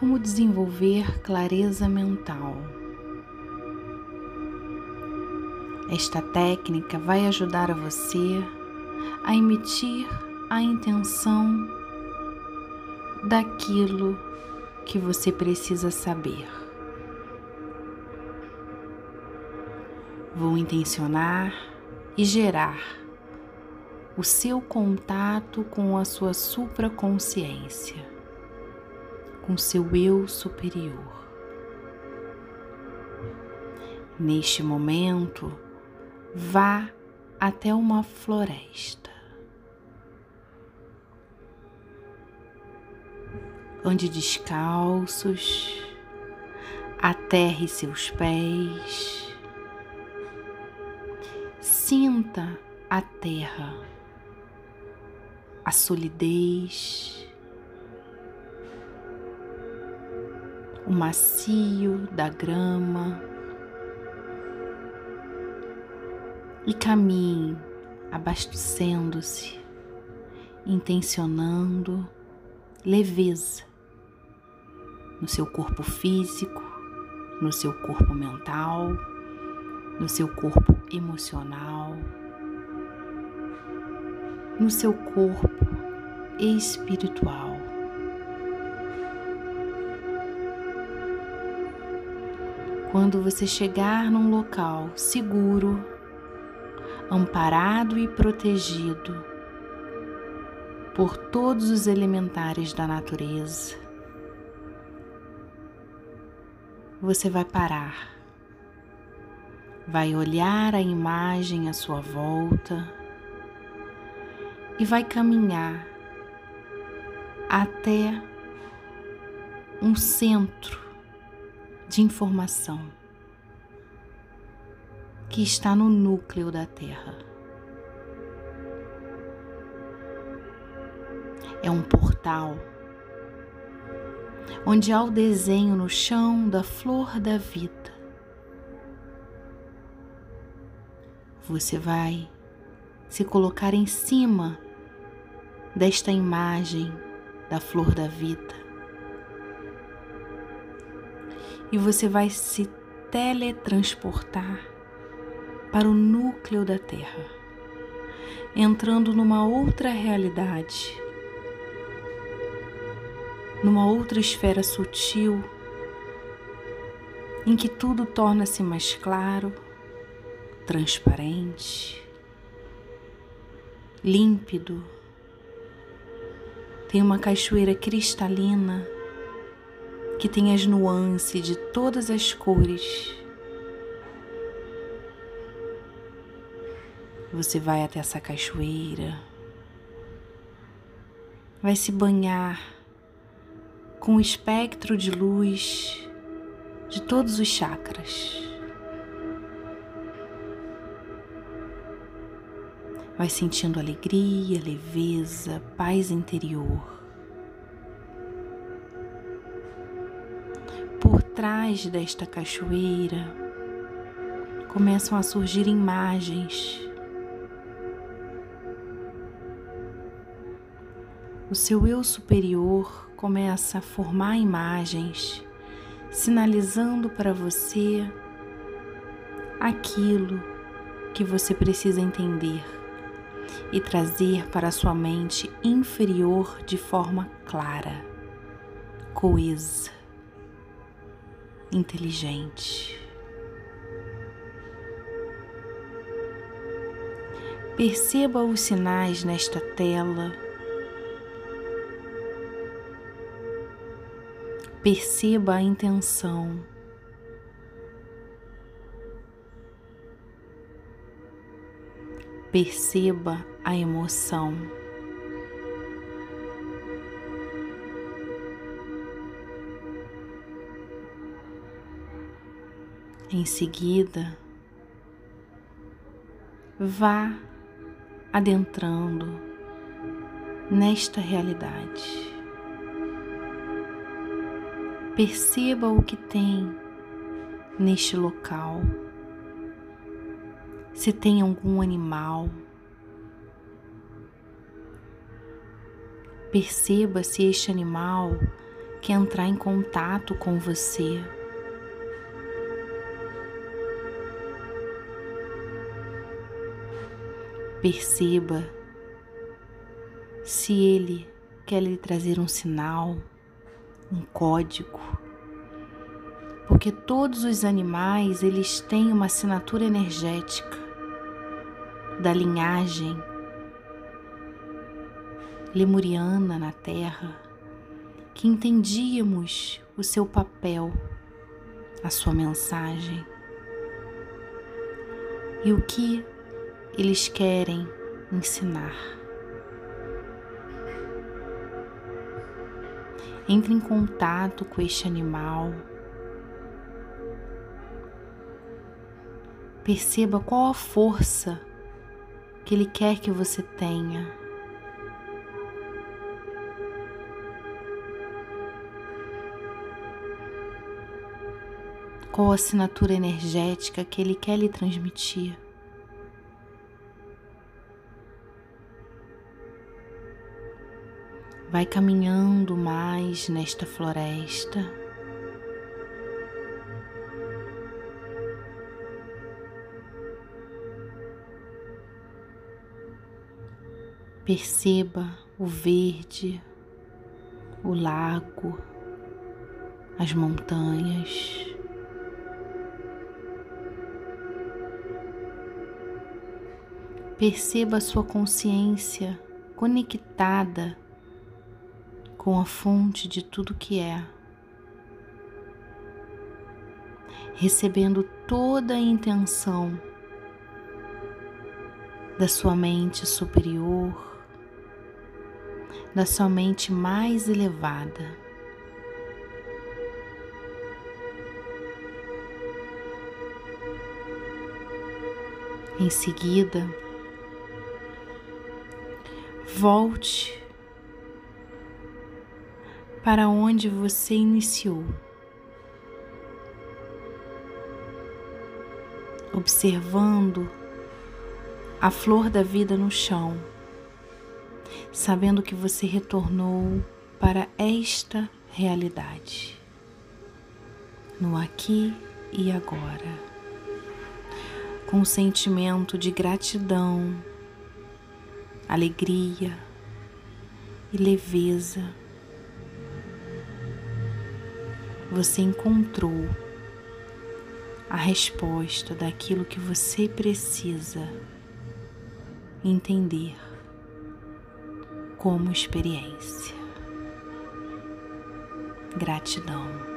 como desenvolver clareza mental. Esta técnica vai ajudar a você a emitir a intenção daquilo que você precisa saber. Vou intencionar e gerar o seu contato com a sua supraconsciência, com seu eu superior. Neste momento, vá até uma floresta. Onde descalços, aterre seus pés, sinta a terra a solidez, o macio da grama e caminhe abastecendo-se, intencionando leveza no seu corpo físico, no seu corpo mental, no seu corpo emocional no seu corpo espiritual. Quando você chegar num local seguro, amparado e protegido por todos os elementares da natureza, você vai parar, vai olhar a imagem à sua volta e vai caminhar até um centro de informação que está no núcleo da Terra. É um portal onde há o desenho no chão da flor da vida. Você vai se colocar em cima desta imagem da flor da vida. E você vai se teletransportar para o núcleo da Terra, entrando numa outra realidade, numa outra esfera sutil, em que tudo torna-se mais claro, transparente, límpido. Tem uma cachoeira cristalina que tem as nuances de todas as cores. Você vai até essa cachoeira, vai se banhar com o espectro de luz de todos os chakras. Vai sentindo alegria, leveza, paz interior. Trás desta cachoeira começam a surgir imagens. O seu eu superior começa a formar imagens, sinalizando para você aquilo que você precisa entender e trazer para a sua mente inferior de forma clara, coesa, inteligente. Perceba os sinais nesta tela. Perceba a intenção. Perceba a emoção. Em seguida, vá adentrando nesta realidade. Perceba o que tem neste local se tem algum animal. Perceba se este animal quer entrar em contato com você. Perceba se ele quer lhe trazer um sinal, um código. Porque todos os animais, eles têm uma assinatura energética da linhagem lemuriana na Terra, que entendíamos o seu papel, a sua mensagem e o que eles querem ensinar. Entre em contato com este animal. Perceba qual a força que ele quer que você tenha. Qual a assinatura energética que ele quer lhe transmitir? Vai caminhando mais nesta floresta. Perceba o verde, o lago, as montanhas. Perceba a sua consciência conectada com a fonte de tudo que é, recebendo toda a intenção da sua mente superior, da sua mente mais elevada. Em seguida, volte para onde você iniciou. Observando a flor da vida no chão, sabendo que você retornou para esta realidade, no aqui e agora, com um sentimento de gratidão, alegria e leveza você encontrou a resposta daquilo que você precisa entender como experiência. Gratidão.